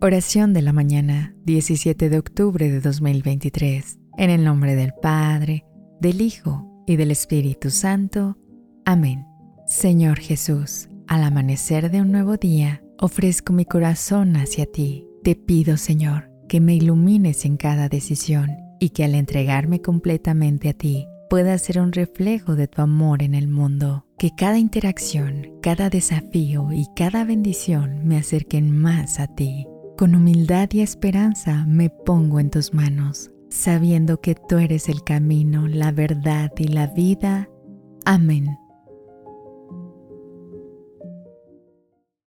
Oración de la mañana, 17 de octubre de 2023. En el nombre del Padre, del Hijo y del Espíritu Santo. Amén. Señor Jesús, al amanecer de un nuevo día, ofrezco mi corazón hacia ti. Te pido, Señor, que me ilumines en cada decisión y que al entregarme completamente a ti, pueda ser un reflejo de tu amor en el mundo. Que cada interacción, cada desafío y cada bendición me acerquen más a ti. Con humildad y esperanza me pongo en tus manos, sabiendo que tú eres el camino, la verdad y la vida. Amén.